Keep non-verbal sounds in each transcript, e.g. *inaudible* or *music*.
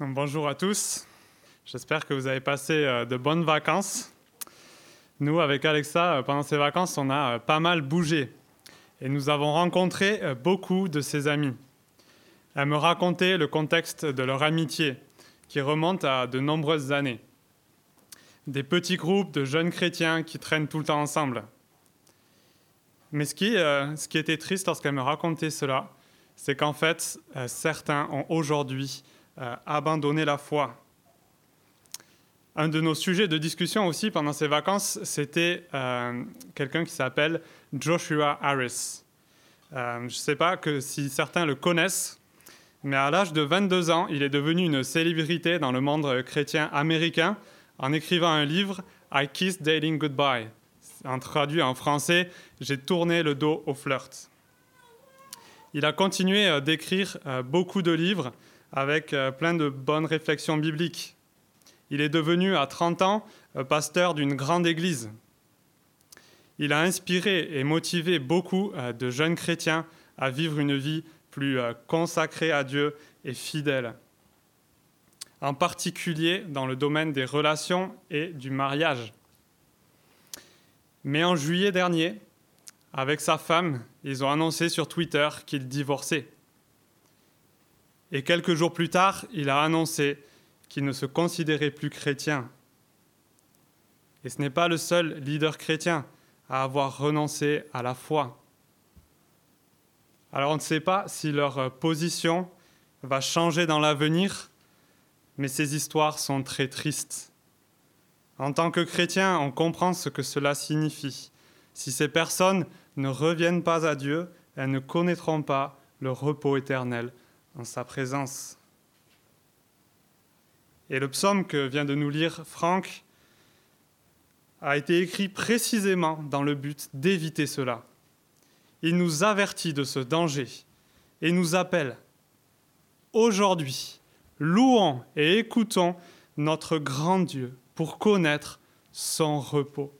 Bonjour à tous. J'espère que vous avez passé euh, de bonnes vacances. Nous, avec Alexa, euh, pendant ces vacances, on a euh, pas mal bougé. Et nous avons rencontré beaucoup de ses amis. Elle me racontait le contexte de leur amitié, qui remonte à de nombreuses années. Des petits groupes de jeunes chrétiens qui traînent tout le temps ensemble. Mais ce qui était triste lorsqu'elle me racontait cela, c'est qu'en fait, certains ont aujourd'hui euh, abandonner la foi. Un de nos sujets de discussion aussi pendant ces vacances, c'était euh, quelqu'un qui s'appelle Joshua Harris. Euh, je ne sais pas que si certains le connaissent, mais à l'âge de 22 ans, il est devenu une célébrité dans le monde chrétien américain en écrivant un livre I Kissed Dating Goodbye. En traduit en français, J'ai tourné le dos au flirt. Il a continué d'écrire beaucoup de livres avec euh, plein de bonnes réflexions bibliques. Il est devenu à 30 ans euh, pasteur d'une grande église. Il a inspiré et motivé beaucoup euh, de jeunes chrétiens à vivre une vie plus consacrée à Dieu et fidèle, en particulier dans le domaine des relations et du mariage. Mais en juillet dernier, avec sa femme, ils ont annoncé sur Twitter qu'ils divorçaient. Et quelques jours plus tard, il a annoncé qu'il ne se considérait plus chrétien. Et ce n'est pas le seul leader chrétien à avoir renoncé à la foi. Alors on ne sait pas si leur position va changer dans l'avenir, mais ces histoires sont très tristes. En tant que chrétien, on comprend ce que cela signifie. Si ces personnes ne reviennent pas à Dieu, elles ne connaîtront pas le repos éternel sa présence. Et le psaume que vient de nous lire Franck a été écrit précisément dans le but d'éviter cela. Il nous avertit de ce danger et nous appelle aujourd'hui, louons et écoutons notre grand Dieu pour connaître son repos.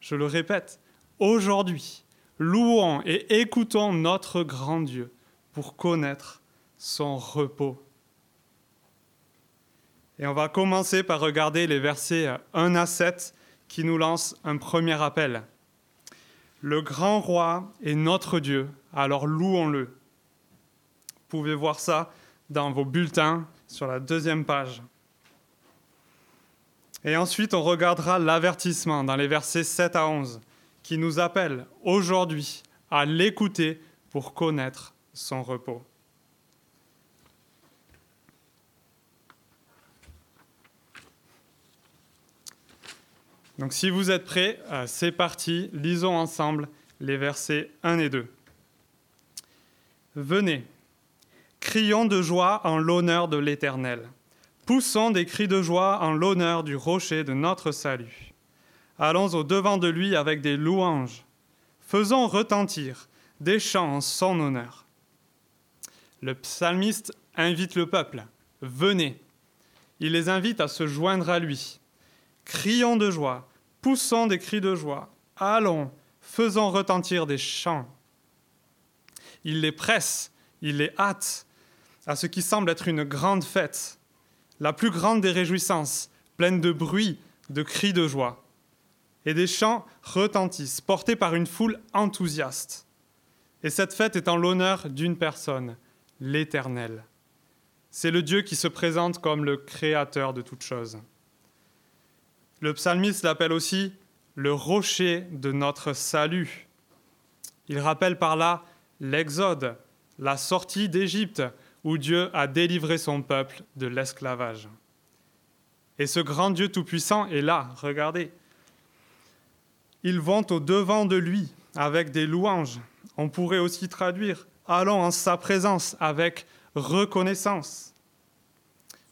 Je le répète, aujourd'hui, louons et écoutons notre grand Dieu pour connaître son repos. Et on va commencer par regarder les versets 1 à 7 qui nous lancent un premier appel. Le grand roi est notre Dieu, alors louons-le. Vous pouvez voir ça dans vos bulletins sur la deuxième page. Et ensuite, on regardera l'avertissement dans les versets 7 à 11 qui nous appelle aujourd'hui à l'écouter pour connaître son repos. Donc si vous êtes prêts, euh, c'est parti, lisons ensemble les versets 1 et 2. Venez, crions de joie en l'honneur de l'Éternel. Poussons des cris de joie en l'honneur du rocher de notre salut. Allons au devant de lui avec des louanges. Faisons retentir des chants en son honneur. Le psalmiste invite le peuple. Venez. Il les invite à se joindre à lui. Crions de joie, poussons des cris de joie. Allons, faisons retentir des chants. Il les presse, il les hâte à ce qui semble être une grande fête, la plus grande des réjouissances, pleine de bruit, de cris de joie. Et des chants retentissent, portés par une foule enthousiaste. Et cette fête est en l'honneur d'une personne, l'Éternel. C'est le Dieu qui se présente comme le Créateur de toutes choses. Le psalmiste l'appelle aussi le rocher de notre salut. Il rappelle par là l'Exode, la sortie d'Égypte, où Dieu a délivré son peuple de l'esclavage. Et ce grand Dieu Tout-Puissant est là, regardez. Ils vont au devant de lui avec des louanges. On pourrait aussi traduire Allons en sa présence avec reconnaissance.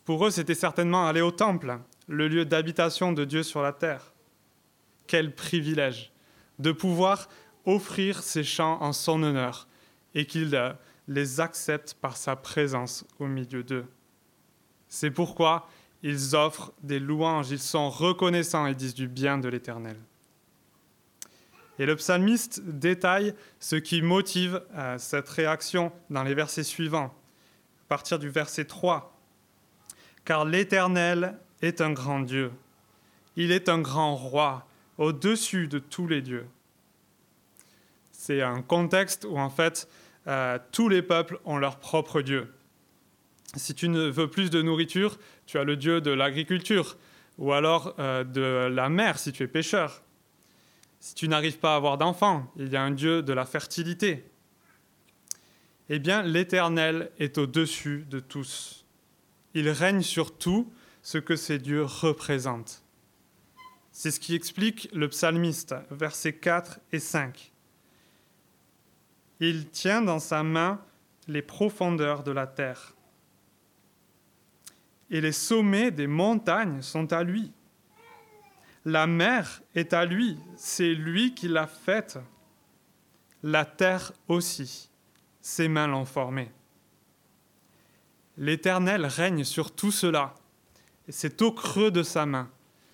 Pour eux, c'était certainement aller au temple, le lieu d'habitation de Dieu sur la terre. Quel privilège de pouvoir offrir ces chants en son honneur et qu'il euh, les accepte par sa présence au milieu d'eux. C'est pourquoi ils offrent des louanges, ils sont reconnaissants et disent du bien de l'Éternel. Et le psalmiste détaille ce qui motive euh, cette réaction dans les versets suivants. À partir du verset 3, car l'Éternel est un grand Dieu. Il est un grand roi au-dessus de tous les dieux. C'est un contexte où en fait euh, tous les peuples ont leur propre Dieu. Si tu ne veux plus de nourriture, tu as le Dieu de l'agriculture, ou alors euh, de la mer si tu es pêcheur. Si tu n'arrives pas à avoir d'enfants, il y a un Dieu de la fertilité. Eh bien, l'Éternel est au-dessus de tous. Il règne sur tout ce que ces dieux représentent. C'est ce qui explique le psalmiste, versets 4 et 5. Il tient dans sa main les profondeurs de la terre. Et les sommets des montagnes sont à lui. La mer est à lui, c'est lui qui l'a faite. La terre aussi, ses mains l'ont formée. L'Éternel règne sur tout cela, c'est au creux de sa main,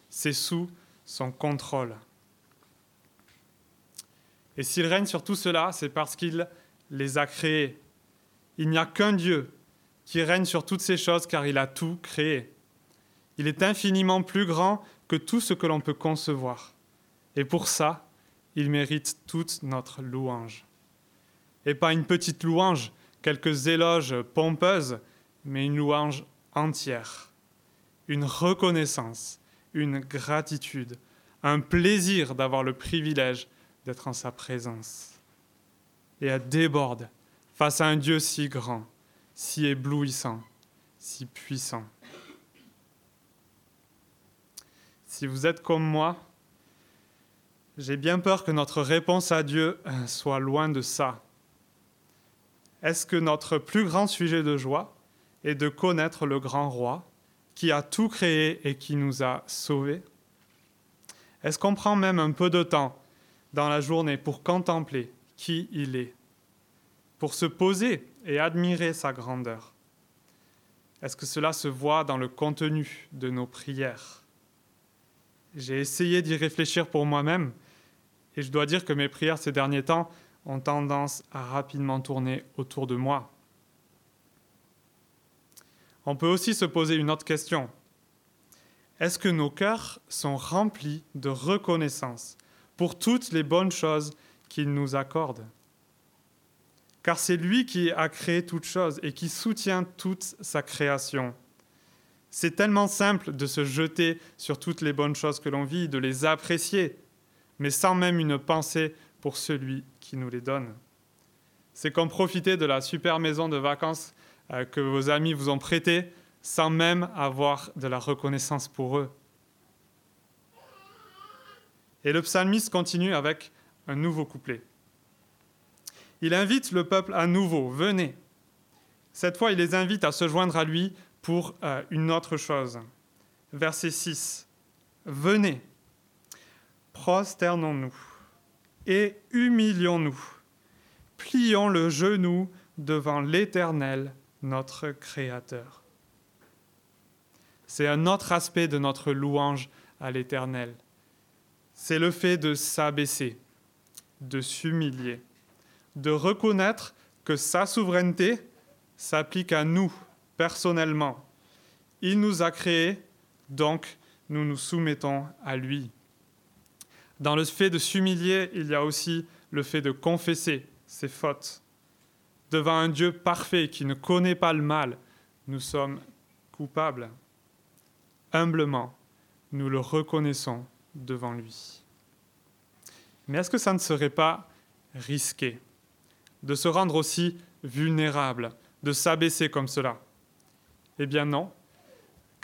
c'est sous son contrôle. Et s'il règne sur tout cela, c'est parce qu'il les a créés. Il n'y a qu'un Dieu qui règne sur toutes ces choses car il a tout créé. Il est infiniment plus grand que tout ce que l'on peut concevoir. Et pour ça, il mérite toute notre louange. Et pas une petite louange, quelques éloges pompeuses, mais une louange entière. Une reconnaissance, une gratitude, un plaisir d'avoir le privilège d'être en sa présence. Et elle déborde face à un Dieu si grand, si éblouissant, si puissant. Si vous êtes comme moi, j'ai bien peur que notre réponse à Dieu euh, soit loin de ça. Est-ce que notre plus grand sujet de joie est de connaître le grand roi? Qui a tout créé et qui nous a sauvés. Est-ce qu'on prend même un peu de temps dans la journée pour contempler qui il est, pour se poser et admirer sa grandeur? Est-ce que cela se voit dans le contenu de nos prières? J'ai essayé d'y réfléchir pour moi-même et je dois dire que mes prières ces derniers temps ont tendance à rapidement tourner autour de moi. On peut aussi se poser une autre question. Est-ce que nos cœurs sont remplis de reconnaissance pour toutes les bonnes choses qu'il nous accorde? Car c'est lui qui a créé toutes choses et qui soutient toute sa création. C'est tellement simple de se jeter sur toutes les bonnes choses que l'on vit, de les apprécier, mais sans même une pensée pour celui qui nous les donne. C'est comme profiter de la super maison de vacances euh, que vos amis vous ont prêtée sans même avoir de la reconnaissance pour eux. Et le psalmiste continue avec un nouveau couplet. Il invite le peuple à nouveau, venez. Cette fois, il les invite à se joindre à lui pour euh, une autre chose. Verset 6. Venez, prosternons-nous et humilions-nous. Plions le genou devant l'Éternel, notre Créateur. C'est un autre aspect de notre louange à l'Éternel c'est le fait de s'abaisser, de s'humilier, de reconnaître que sa souveraineté s'applique à nous personnellement. Il nous a créés, donc nous nous soumettons à lui. Dans le fait de s'humilier, il y a aussi le fait de confesser ses fautes. Devant un Dieu parfait qui ne connaît pas le mal, nous sommes coupables. Humblement, nous le reconnaissons devant lui. Mais est-ce que ça ne serait pas risqué de se rendre aussi vulnérable, de s'abaisser comme cela? Eh bien non,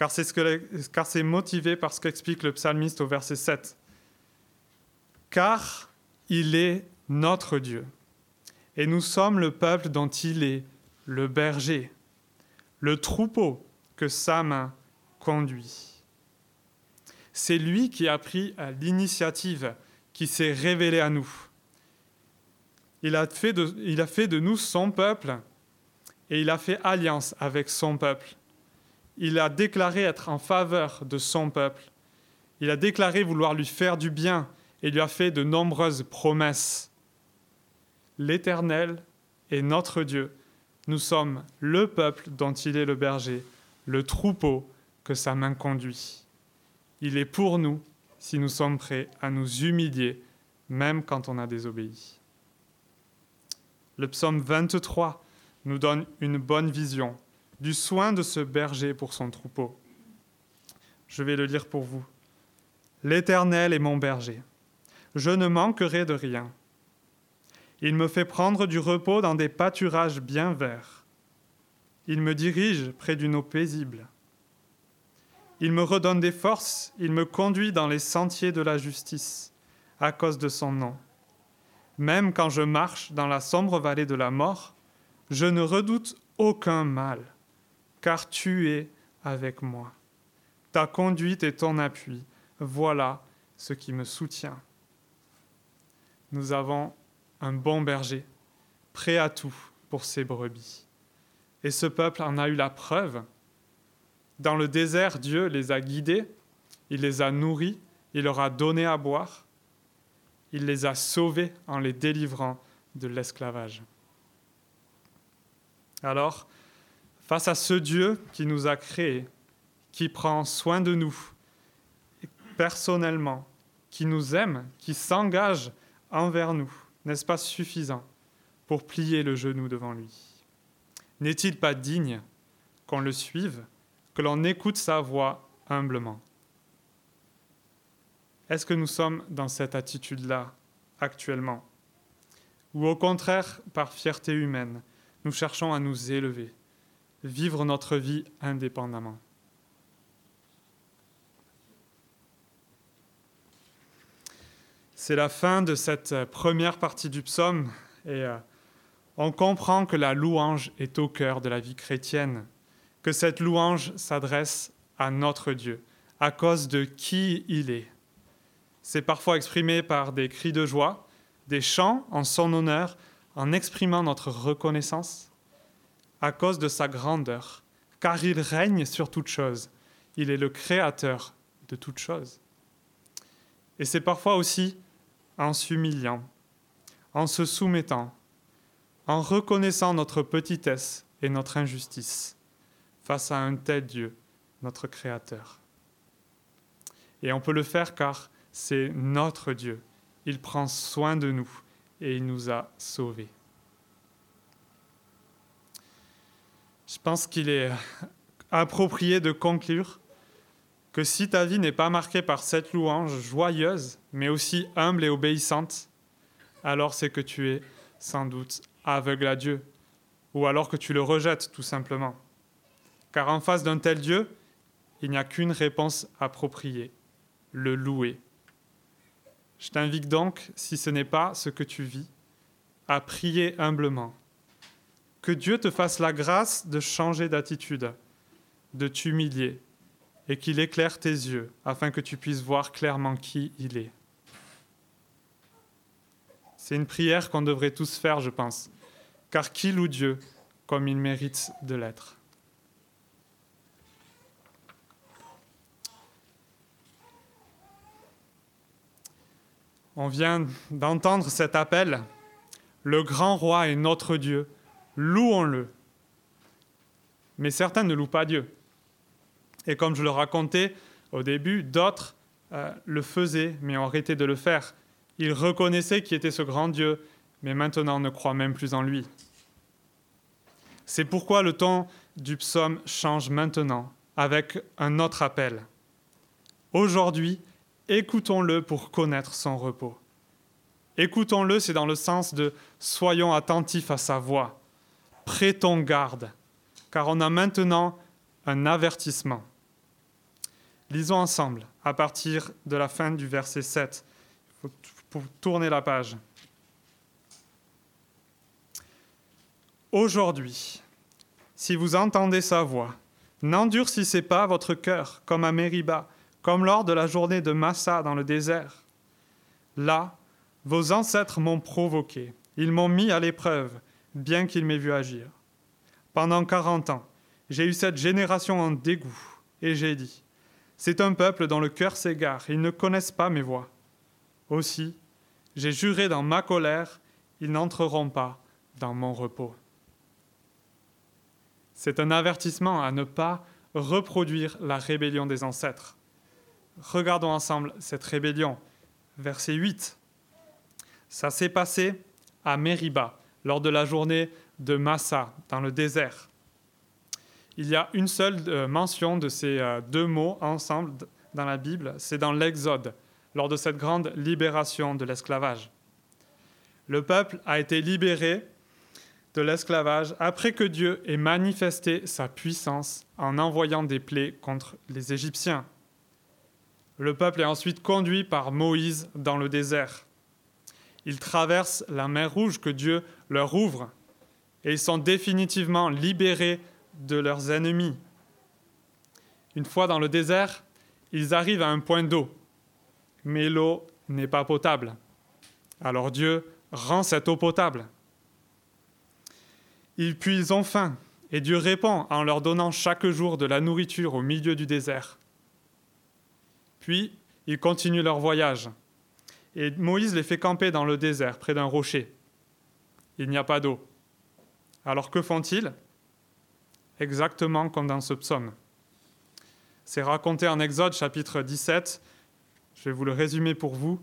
car c'est, ce motivé par ce qu'explique le psalmiste au verset 7. Car il est notre Dieu, et nous sommes le peuple dont il est le berger, le troupeau que sa main conduit. C'est lui qui a pris l'initiative, qui s'est révélé à nous. Il a, fait de, il a fait de nous son peuple et il a fait alliance avec son peuple. Il a déclaré être en faveur de son peuple. Il a déclaré vouloir lui faire du bien et lui a fait de nombreuses promesses. L'Éternel est notre Dieu. Nous sommes le peuple dont il est le berger, le troupeau que sa main conduit. Il est pour nous si nous sommes prêts à nous humilier, même quand on a désobéi. Le psaume 23 nous donne une bonne vision du soin de ce berger pour son troupeau. Je vais le lire pour vous. L'Éternel est mon berger. Je ne manquerai de rien. Il me fait prendre du repos dans des pâturages bien verts. Il me dirige près d'une eau paisible. Il me redonne des forces, il me conduit dans les sentiers de la justice, à cause de son nom. Même quand je marche dans la sombre vallée de la mort, je ne redoute aucun mal, car tu es avec moi. Ta conduite et ton appui, voilà ce qui me soutient. Nous avons un bon berger, prêt à tout pour ses brebis. Et ce peuple en a eu la preuve. Dans le désert, Dieu les a guidés, il les a nourris, il leur a donné à boire, il les a sauvés en les délivrant de l'esclavage. Alors, face à ce Dieu qui nous a créés, qui prend soin de nous personnellement, qui nous aime, qui s'engage envers nous, n'est-ce pas suffisant pour plier le genou devant lui? N'est-il pas digne qu'on le suive, que l'on écoute sa voix humblement? Est-ce que nous sommes dans cette attitude-là actuellement? Ou au contraire, par fierté humaine, nous cherchons à nous élever, vivre notre vie indépendamment? C'est la fin de cette euh, première partie du psaume et euh, on comprend que la louange est au cœur de la vie chrétienne, que cette louange s'adresse à notre Dieu à cause de qui il est. C'est parfois exprimé par des cris de joie, des chants en son honneur, en exprimant notre reconnaissance à cause de sa grandeur, car il règne sur toute chose. Il est le créateur de toutes choses. Et c'est parfois aussi en s'humiliant, en se soumettant, en reconnaissant notre petitesse et notre injustice face à un tel Dieu, notre Créateur. Et on peut le faire car c'est notre Dieu. Il prend soin de nous et il nous a sauvés. Je pense qu'il est approprié de conclure que si ta vie n'est pas marquée par cette louange joyeuse, mais aussi humble et obéissante, alors c'est que tu es sans doute aveugle à Dieu, ou alors que tu le rejettes tout simplement. Car en face d'un tel Dieu, il n'y a qu'une réponse appropriée, le louer. Je t'invite donc, si ce n'est pas ce que tu vis, à prier humblement. Que Dieu te fasse la grâce de changer d'attitude, de t'humilier, et qu'il éclaire tes yeux afin que tu puisses voir clairement qui il est. C'est une prière qu'on devrait tous faire, je pense, car qui loue Dieu comme il mérite de l'être? On vient d'entendre cet appel. Le grand roi est notre Dieu. Louons-le. Mais certains ne louent pas Dieu. Et comme je le racontais au début, d'autres euh, le faisaient, mais ont arrêté de le faire. Ils reconnaissaient qui était ce grand Dieu, mais maintenant ne croient même plus en lui. C'est pourquoi le ton du psaume change maintenant, avec un autre appel. Aujourd'hui, écoutons-le pour connaître son repos. Écoutons-le, c'est dans le sens de soyons attentifs à sa voix. Prêtons garde, car on a maintenant un avertissement. Lisons ensemble à partir de la fin du verset 7. Il faut tourner la page. Aujourd'hui, si vous entendez sa voix, n'endurcissez pas votre cœur comme à Mériba, comme lors de la journée de Massa dans le désert. Là, vos ancêtres m'ont provoqué, ils m'ont mis à l'épreuve, bien qu'ils m'aient vu agir. Pendant quarante ans, j'ai eu cette génération en dégoût, et j'ai dit, c'est un peuple dont le cœur s'égare, ils ne connaissent pas mes voies. Aussi, j'ai juré dans ma colère, ils n'entreront pas dans mon repos. C'est un avertissement à ne pas reproduire la rébellion des ancêtres. Regardons ensemble cette rébellion. Verset 8. Ça s'est passé à Mériba, lors de la journée de Massa, dans le désert. Il y a une seule euh, mention de ces euh, deux mots ensemble dans la Bible, c'est dans l'Exode, lors de cette grande libération de l'esclavage. Le peuple a été libéré de l'esclavage après que Dieu ait manifesté sa puissance en envoyant des plaies contre les Égyptiens. Le peuple est ensuite conduit par Moïse dans le désert. Ils traversent la mer Rouge que Dieu leur ouvre et ils sont définitivement libérés de leurs ennemis. Une fois dans le désert, ils arrivent à un point d'eau, mais l'eau n'est pas potable. Alors Dieu rend cette eau potable. Ils puisent enfin, et Dieu répond en leur donnant chaque jour de la nourriture au milieu du désert. Puis, ils continuent leur voyage. Et Moïse les fait camper dans le désert, près d'un rocher. Il n'y a pas d'eau. Alors que font-ils? Exactement comme dans ce psaume. C'est raconté en Exode chapitre 17. Je vais vous le résumer pour vous.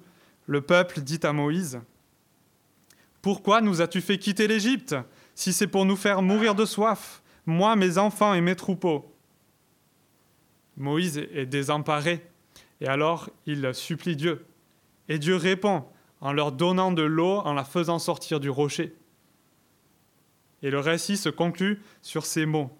Le peuple dit à Moïse, Pourquoi nous as-tu fait quitter l'Égypte si c'est pour nous faire mourir de soif, moi, mes enfants et mes troupeaux? Moïse est désemparé, et alors il supplie Dieu. Et Dieu répond en leur donnant de l'eau, en la faisant sortir du rocher. Et le récit se conclut sur ces mots.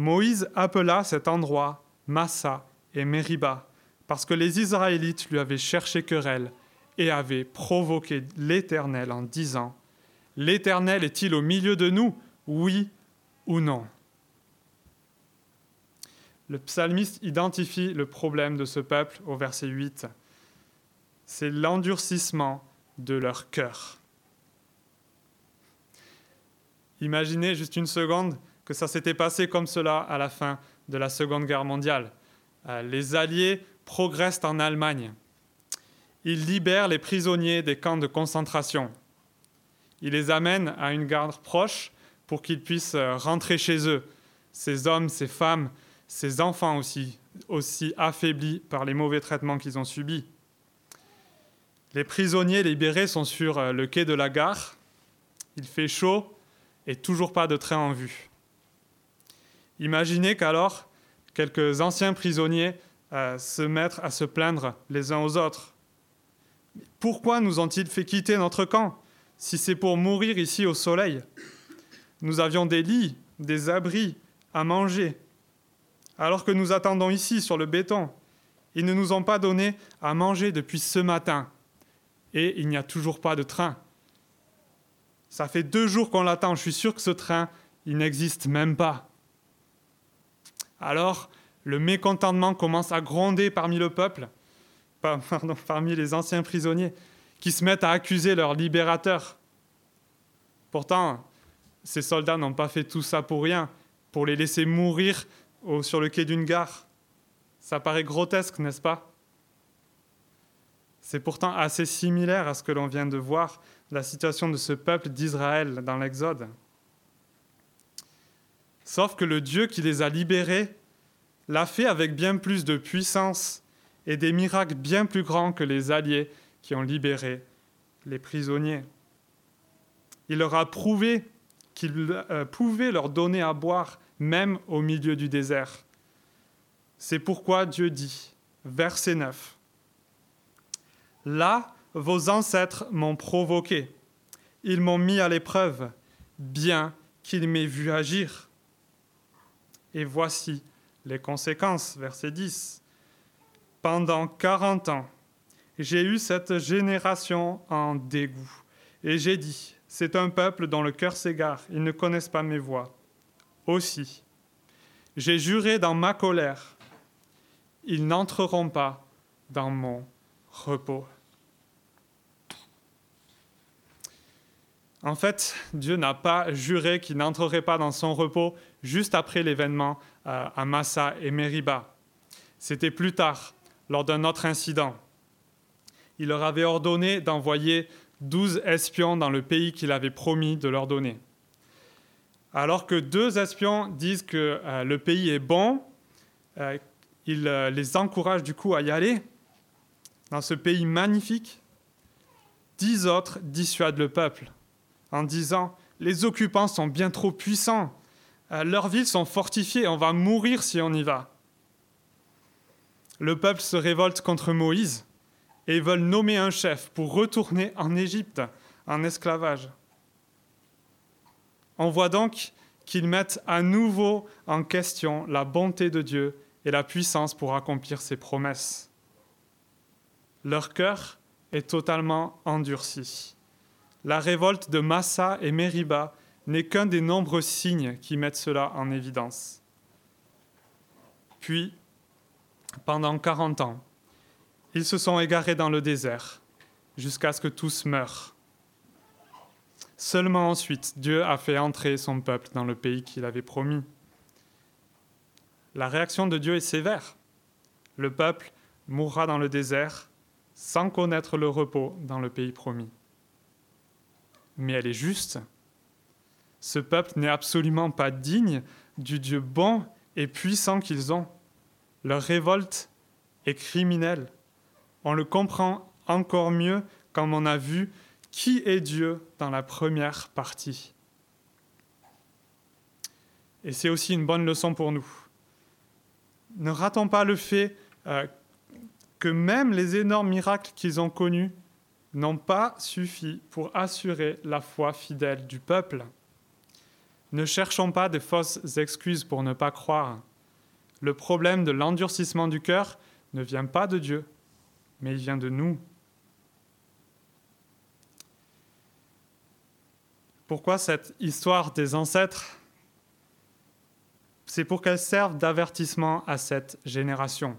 Moïse appela cet endroit Massa et Mériba, parce que les Israélites lui avaient cherché querelle et avaient provoqué l'Éternel en disant L'Éternel est-il au milieu de nous Oui ou non? Le psalmiste identifie le problème de ce peuple au verset 8. C'est l'endurcissement de leur cœur. Imaginez juste une seconde que ça s'était passé comme cela à la fin de la Seconde Guerre mondiale. Euh, les Alliés progressent en Allemagne. Ils libèrent les prisonniers des camps de concentration. Ils les amènent à une gare proche pour qu'ils puissent euh, rentrer chez eux. Ces hommes, ces femmes, ces enfants aussi, aussi affaiblis par les mauvais traitements qu'ils ont subis. Les prisonniers libérés sont sur euh, le quai de la gare. Il fait chaud et toujours pas de train en vue. Imaginez qu'alors quelques anciens prisonniers euh, se mettent à se plaindre les uns aux autres. Pourquoi nous ont-ils fait quitter notre camp si c'est pour mourir ici au soleil? Nous avions des lits, des abris, à manger, alors que nous attendons ici sur le béton. Ils ne nous ont pas donné à manger depuis ce matin et il n'y a toujours pas de train. Ça fait deux jours qu'on l'attend, je suis sûr que ce train, il n'existe même pas. Alors, le mécontentement commence à gronder parmi le peuple, *laughs* pardon, parmi les anciens prisonniers, qui se mettent à accuser leur libérateur. Pourtant, ces soldats n'ont pas fait tout ça pour rien, pour les laisser mourir sur le quai d'une gare. Ça paraît grotesque, n'est-ce pas? C'est pourtant assez similaire à ce que l'on vient de voir, la situation de ce peuple d'Israël dans l'Exode. Sauf que le Dieu qui les a libérés l'a fait avec bien plus de puissance et des miracles bien plus grands que les alliés qui ont libéré les prisonniers. Il leur a prouvé qu'il euh, pouvait leur donner à boire même au milieu du désert. C'est pourquoi Dieu dit, verset 9, Là, vos ancêtres m'ont provoqué, ils m'ont mis à l'épreuve, bien qu'ils m'aient vu agir. Et voici les conséquences, verset 10. Pendant quarante ans, j'ai eu cette génération en dégoût. Et j'ai dit, c'est un peuple dont le cœur s'égare, ils ne connaissent pas mes voix. Aussi, j'ai juré dans ma colère, ils n'entreront pas dans mon repos. En fait, Dieu n'a pas juré qu'il n'entrerait pas dans son repos juste après l'événement euh, à Massa et Meriba. C'était plus tard, lors d'un autre incident. Il leur avait ordonné d'envoyer douze espions dans le pays qu'il avait promis de leur donner. Alors que deux espions disent que euh, le pays est bon, euh, il les encourage du coup à y aller dans ce pays magnifique. Dix autres dissuadent le peuple en disant Les occupants sont bien trop puissants, leurs villes sont fortifiées, on va mourir si on y va. Le peuple se révolte contre Moïse et veulent nommer un chef pour retourner en Égypte en esclavage. On voit donc qu'ils mettent à nouveau en question la bonté de Dieu et la puissance pour accomplir ses promesses. Leur cœur est totalement endurci. La révolte de Massa et Meriba n'est qu'un des nombreux signes qui mettent cela en évidence. Puis, pendant quarante ans, ils se sont égarés dans le désert jusqu'à ce que tous meurent. Seulement ensuite, Dieu a fait entrer son peuple dans le pays qu'il avait promis. La réaction de Dieu est sévère. Le peuple mourra dans le désert sans connaître le repos dans le pays promis. Mais elle est juste. Ce peuple n'est absolument pas digne du Dieu bon et puissant qu'ils ont. Leur révolte est criminelle. On le comprend encore mieux quand on a vu qui est Dieu dans la première partie. Et c'est aussi une bonne leçon pour nous. Ne ratons pas le fait euh, que même les énormes miracles qu'ils ont connus n'ont pas suffi pour assurer la foi fidèle du peuple. Ne cherchons pas de fausses excuses pour ne pas croire. Le problème de l'endurcissement du cœur ne vient pas de Dieu, mais il vient de nous. Pourquoi cette histoire des ancêtres? C'est pour qu'elle serve d'avertissement à cette génération.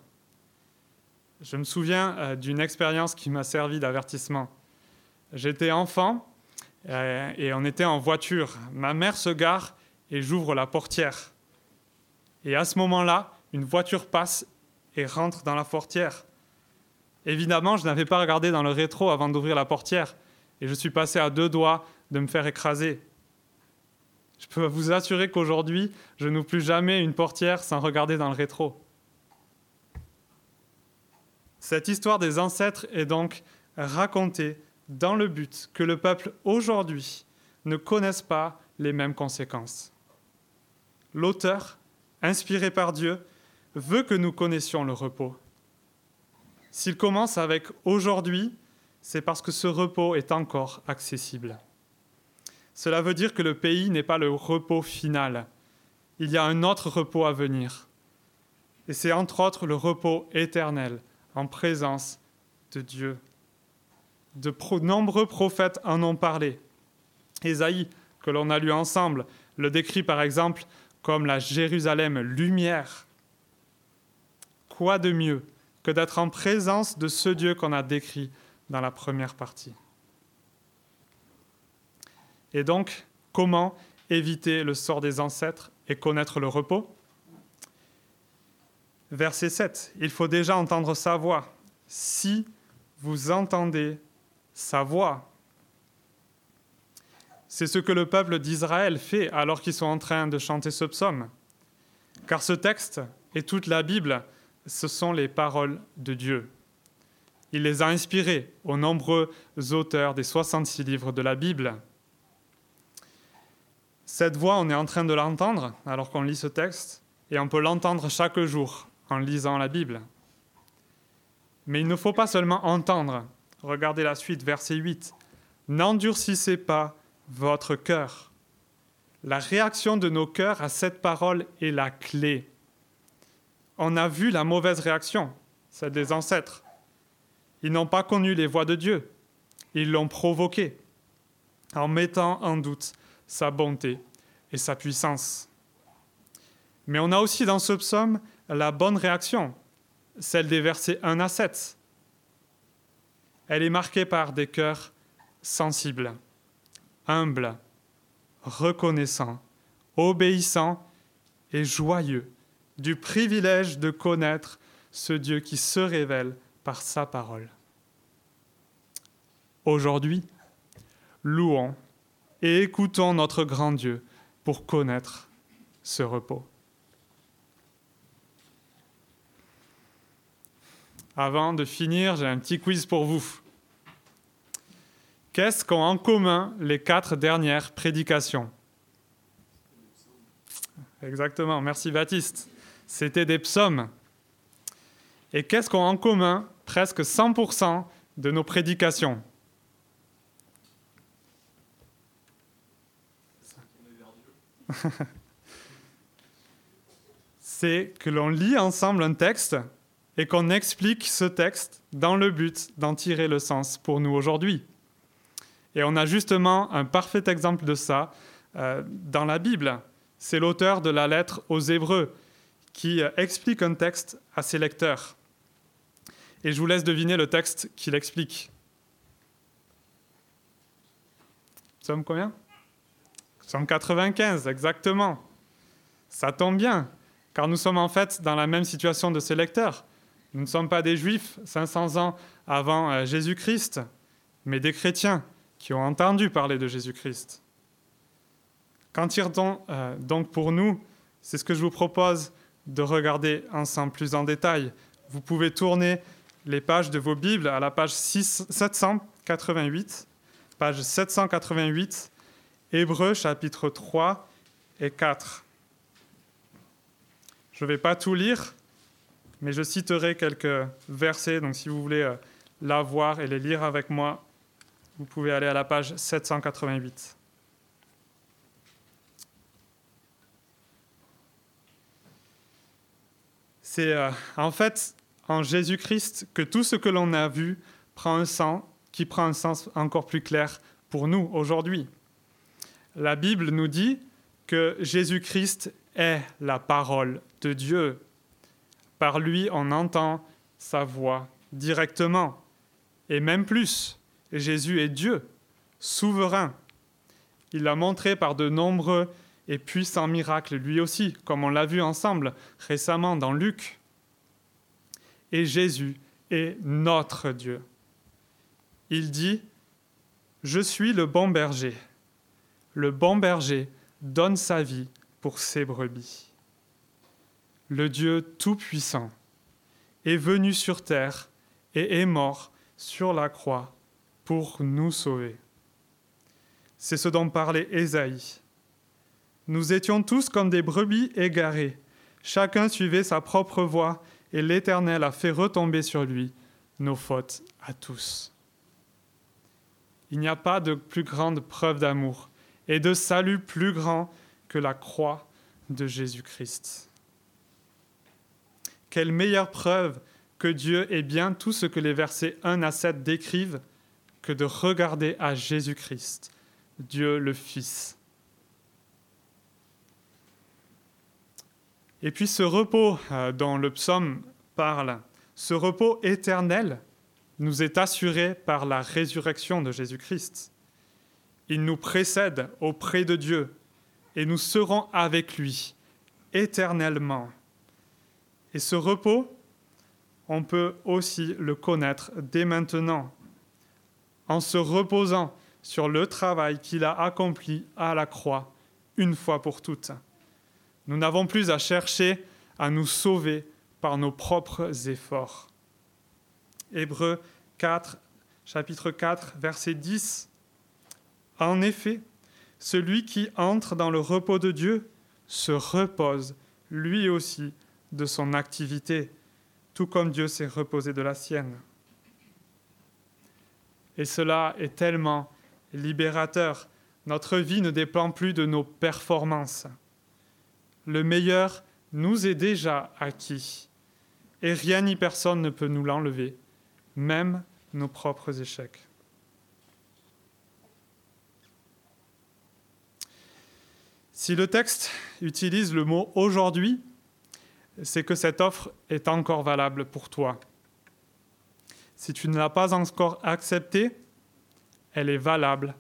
Je me souviens euh, d'une expérience qui m'a servi d'avertissement. J'étais enfant et on était en voiture. Ma mère se gare et j'ouvre la portière. Et à ce moment-là, une voiture passe et rentre dans la portière. Évidemment, je n'avais pas regardé dans le rétro avant d'ouvrir la portière et je suis passé à deux doigts de me faire écraser. Je peux vous assurer qu'aujourd'hui, je n'ouvre plus jamais une portière sans regarder dans le rétro. Cette histoire des ancêtres est donc racontée dans le but que le peuple aujourd'hui ne connaisse pas les mêmes conséquences. L'auteur, inspiré par Dieu, veut que nous connaissions le repos. S'il commence avec aujourd'hui, c'est parce que ce repos est encore accessible. Cela veut dire que le pays n'est pas le repos final. Il y a un autre repos à venir. Et c'est entre autres le repos éternel en présence de Dieu. De nombreux prophètes en ont parlé. Ésaïe, que l'on a lu ensemble, le décrit par exemple comme la Jérusalem lumière. Quoi de mieux que d'être en présence de ce Dieu qu'on a décrit dans la première partie? Et donc, comment éviter le sort des ancêtres et connaître le repos? Verset 7, il faut déjà entendre sa voix. Si vous entendez sa voix, c'est ce que le peuple d'Israël fait alors qu'ils sont en train de chanter ce psaume. Car ce texte et toute la Bible ce sont les paroles de Dieu. Il les a inspirées aux nombreux auteurs des 66 livres de la Bible. Cette voix, on est en train de l'entendre alors qu'on lit ce texte, et on peut l'entendre chaque jour en lisant la Bible. Mais il ne faut pas seulement entendre. Regardez la suite, verset 8. N'endurcissez pas votre cœur. La réaction de nos cœurs à cette parole est la clé on a vu la mauvaise réaction, celle des ancêtres. Ils n'ont pas connu les voies de Dieu. Ils l'ont provoqué en mettant en doute sa bonté et sa puissance. Mais on a aussi dans ce psaume la bonne réaction, celle des versets 1 à 7. Elle est marquée par des cœurs sensibles, humbles, reconnaissants, obéissants et joyeux du privilège de connaître ce Dieu qui se révèle par sa parole. Aujourd'hui, louons et écoutons notre grand Dieu pour connaître ce repos. Avant de finir, j'ai un petit quiz pour vous. Qu'est-ce qu'ont en commun les quatre dernières prédications? Exactement, merci Baptiste. C'était des psaumes. Et qu'est-ce qu'ont en commun presque 100% de nos prédications? *laughs* C'est que l'on lit ensemble un texte et qu'on explique ce texte dans le but d'en tirer le sens pour nous aujourd'hui. Et on a justement un parfait exemple de ça euh, dans la Bible. C'est l'auteur de la lettre aux Hébreux qui euh, explique un texte à ses lecteurs. Et je vous laisse deviner le texte qu'il explique. Psaume combien? 195, exactement. Ça tombe bien, car nous sommes en fait dans la même situation de ses lecteurs. Nous ne sommes pas des juifs 500 ans avant euh, Jésus-Christ, mais des chrétiens qui ont entendu parler de Jésus-Christ. Qu'en tire-t-on euh, donc pour nous? C'est ce que je vous propose de regarder ensemble plus en détail. Vous pouvez tourner les pages de vos Bibles à la page 6, 788, page 788, Hébreux chapitre 3 et 4. Je ne vais pas tout lire, mais je citerai quelques versets, donc si vous voulez euh, la voir et les lire avec moi, vous pouvez aller à la page 788. C'est euh, en fait en Jésus-Christ que tout ce que l'on a vu prend un sens qui prend un sens encore plus clair pour nous aujourd'hui. La Bible nous dit que Jésus-Christ est la parole de Dieu. Par lui, on entend sa voix directement. Et même plus, Jésus est Dieu, souverain. Il l'a montré par de nombreux et puissants miracles lui aussi, comme on l'a vu ensemble récemment dans Luc. Et Jésus est notre Dieu. Il dit, Je suis le bon berger. Le bon berger donne sa vie pour ses brebis le Dieu Tout-Puissant, est venu sur terre et est mort sur la croix pour nous sauver. C'est ce dont parlait Ésaïe. Nous étions tous comme des brebis égarées, chacun suivait sa propre voie, et l'Éternel a fait retomber sur lui nos fautes à tous. Il n'y a pas de plus grande preuve d'amour et de salut plus grand que la croix de Jésus-Christ. Quelle meilleure preuve que Dieu est bien tout ce que les versets 1 à 7 décrivent que de regarder à Jésus-Christ, Dieu le Fils. Et puis ce repos euh, dont le psaume parle, ce repos éternel nous est assuré par la résurrection de Jésus-Christ. Il nous précède auprès de Dieu et nous serons avec lui éternellement. Et ce repos, on peut aussi le connaître dès maintenant, en se reposant sur le travail qu'il a accompli à la croix une fois pour toutes. Nous n'avons plus à chercher à nous sauver par nos propres efforts. Hébreux 4, chapitre 4, verset 10. En effet, celui qui entre dans le repos de Dieu se repose lui aussi de son activité, tout comme Dieu s'est reposé de la sienne. Et cela est tellement libérateur. Notre vie ne dépend plus de nos performances. Le meilleur nous est déjà acquis, et rien ni personne ne peut nous l'enlever, même nos propres échecs. Si le texte utilise le mot aujourd'hui, c'est que cette offre est encore valable pour toi. Si tu ne l'as pas encore acceptée, elle est valable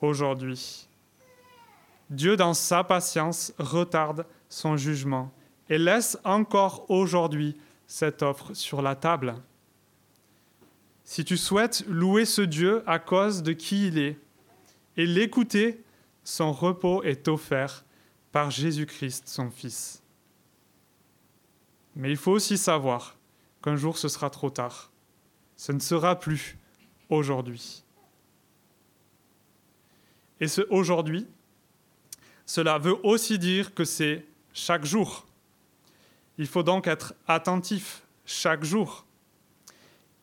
aujourd'hui. Dieu, dans sa patience, retarde son jugement et laisse encore aujourd'hui cette offre sur la table. Si tu souhaites louer ce Dieu à cause de qui il est et l'écouter son repos est offert par Jésus-Christ, son Fils. Mais il faut aussi savoir qu'un jour ce sera trop tard. Ce ne sera plus aujourd'hui. Et ce aujourd'hui, cela veut aussi dire que c'est chaque jour. Il faut donc être attentif chaque jour.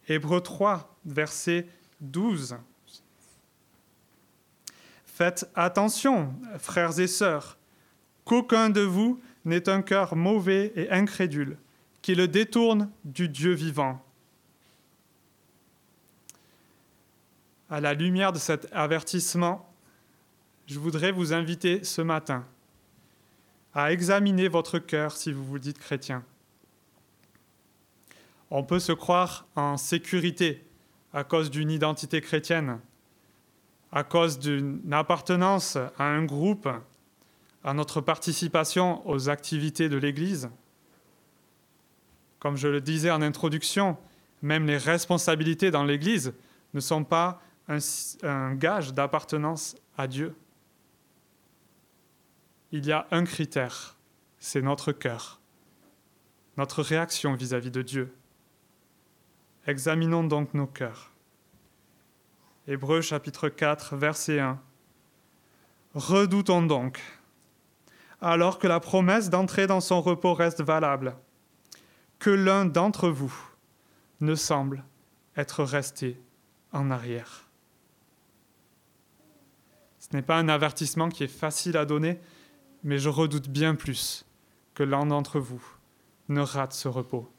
Hébreu 3, verset 12. Faites attention, frères et sœurs, qu'aucun de vous n'ait un cœur mauvais et incrédule, qui le détourne du Dieu vivant. À la lumière de cet avertissement, je voudrais vous inviter ce matin à examiner votre cœur si vous vous dites chrétien. On peut se croire en sécurité à cause d'une identité chrétienne, à cause d'une appartenance à un groupe, à notre participation aux activités de l'Église. Comme je le disais en introduction, même les responsabilités dans l'Église ne sont pas un, gage d'appartenance à Dieu. Il y a un critère, c'est notre cœur, notre réaction vis-à-vis -vis de Dieu. Examinons donc nos cœurs. Hébreux chapitre 4, verset 1. Redoutons donc, alors que la promesse d'entrer dans son repos reste valable, que l'un d'entre vous ne semble être resté en arrière. Ce n'est pas un avertissement qui est facile à donner, mais je redoute bien plus que l'un d'entre vous ne rate ce repos.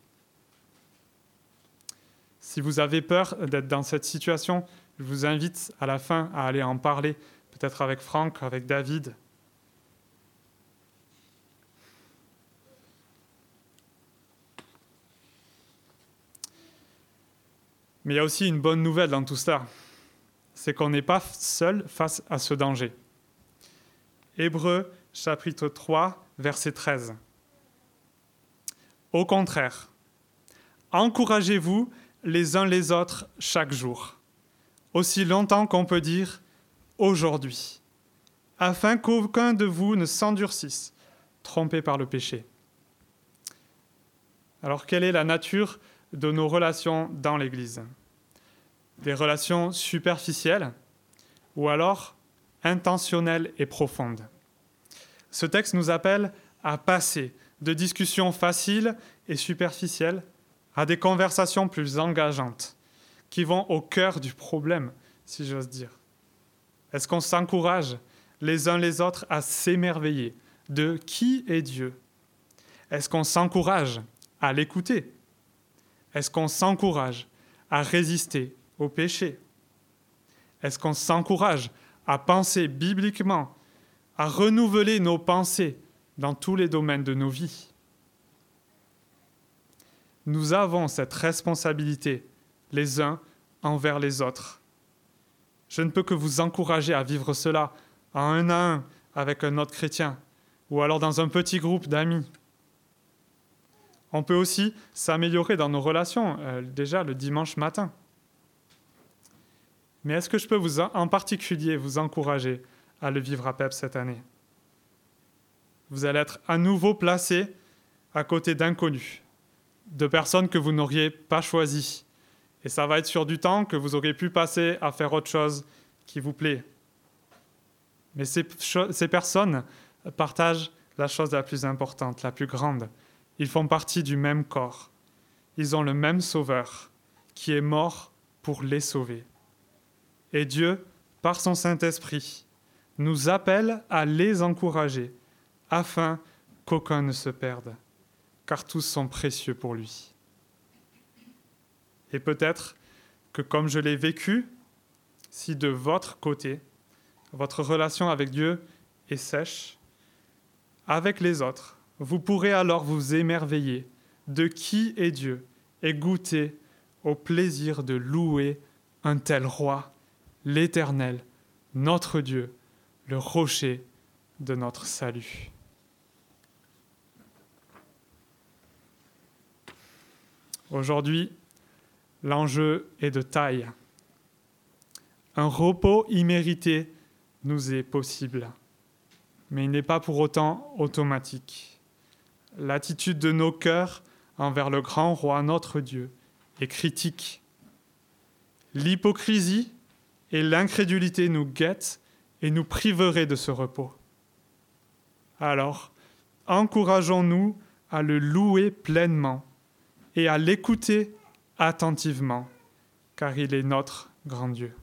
Si vous avez peur d'être dans cette situation, je vous invite à la fin à aller en parler, peut-être avec Franck, avec David. Mais il y a aussi une bonne nouvelle dans tout cela, c'est qu'on n'est pas seul face à ce danger. Hébreu chapitre 3, verset 13. Au contraire, encouragez-vous les uns les autres chaque jour aussi longtemps qu'on peut dire aujourd'hui, afin qu'aucun de vous ne s'endurcisse, trompé par le péché. Alors quelle est la nature de nos relations dans l'Église. Des relations superficielles ou alors intentionnelles et profondes. Ce texte nous appelle à passer de discussions faciles et superficielles à des conversations plus engageantes qui vont au cœur du problème, si j'ose dire. Est-ce qu'on s'encourage les uns les autres à s'émerveiller de qui est Dieu? Est-ce qu'on s'encourage à l'écouter? Est-ce qu'on s'encourage à résister au péché? Est-ce qu'on s'encourage à penser bibliquement, à renouveler nos pensées dans tous les domaines de nos vies? Nous avons cette responsabilité les uns envers les autres. Je ne peux que vous encourager à vivre cela en un à un avec un autre chrétien, ou alors dans un petit groupe d'amis. On peut aussi s'améliorer dans nos relations, euh, déjà le dimanche matin. Mais est-ce que je peux vous en particulier vous encourager à le vivre à PEP cette année? Vous allez être à nouveau placé à côté d'inconnus, de personnes que vous n'auriez pas choisies, et ça va être sur du temps que vous aurez pu passer à faire autre chose qui vous plaît. Mais ces personnes partagent la chose la plus importante, la plus grande. Ils font partie du même corps. Ils ont le même Sauveur qui est mort pour les sauver. Et Dieu, par son Saint-Esprit, nous appelle à les encourager afin qu'aucun ne se perde, car tous sont précieux pour lui. Et peut-être que comme je l'ai vécu, si de votre côté, votre relation avec Dieu est sèche, avec les autres, vous pourrez alors vous émerveiller de qui est Dieu et goûter au plaisir de louer un tel roi, l'Éternel, notre Dieu, le rocher de notre salut. Aujourd'hui, L'enjeu est de taille. Un repos immérité nous est possible. Mais il n'est pas pour autant automatique. L'attitude de nos cœurs envers le grand roi, notre Dieu, est critique. L'hypocrisie et l'incrédulité nous guettent et nous priveraient de ce repos. Alors, encourageons-nous à le louer pleinement et à l'écouter attentivement, car il est notre grand Dieu.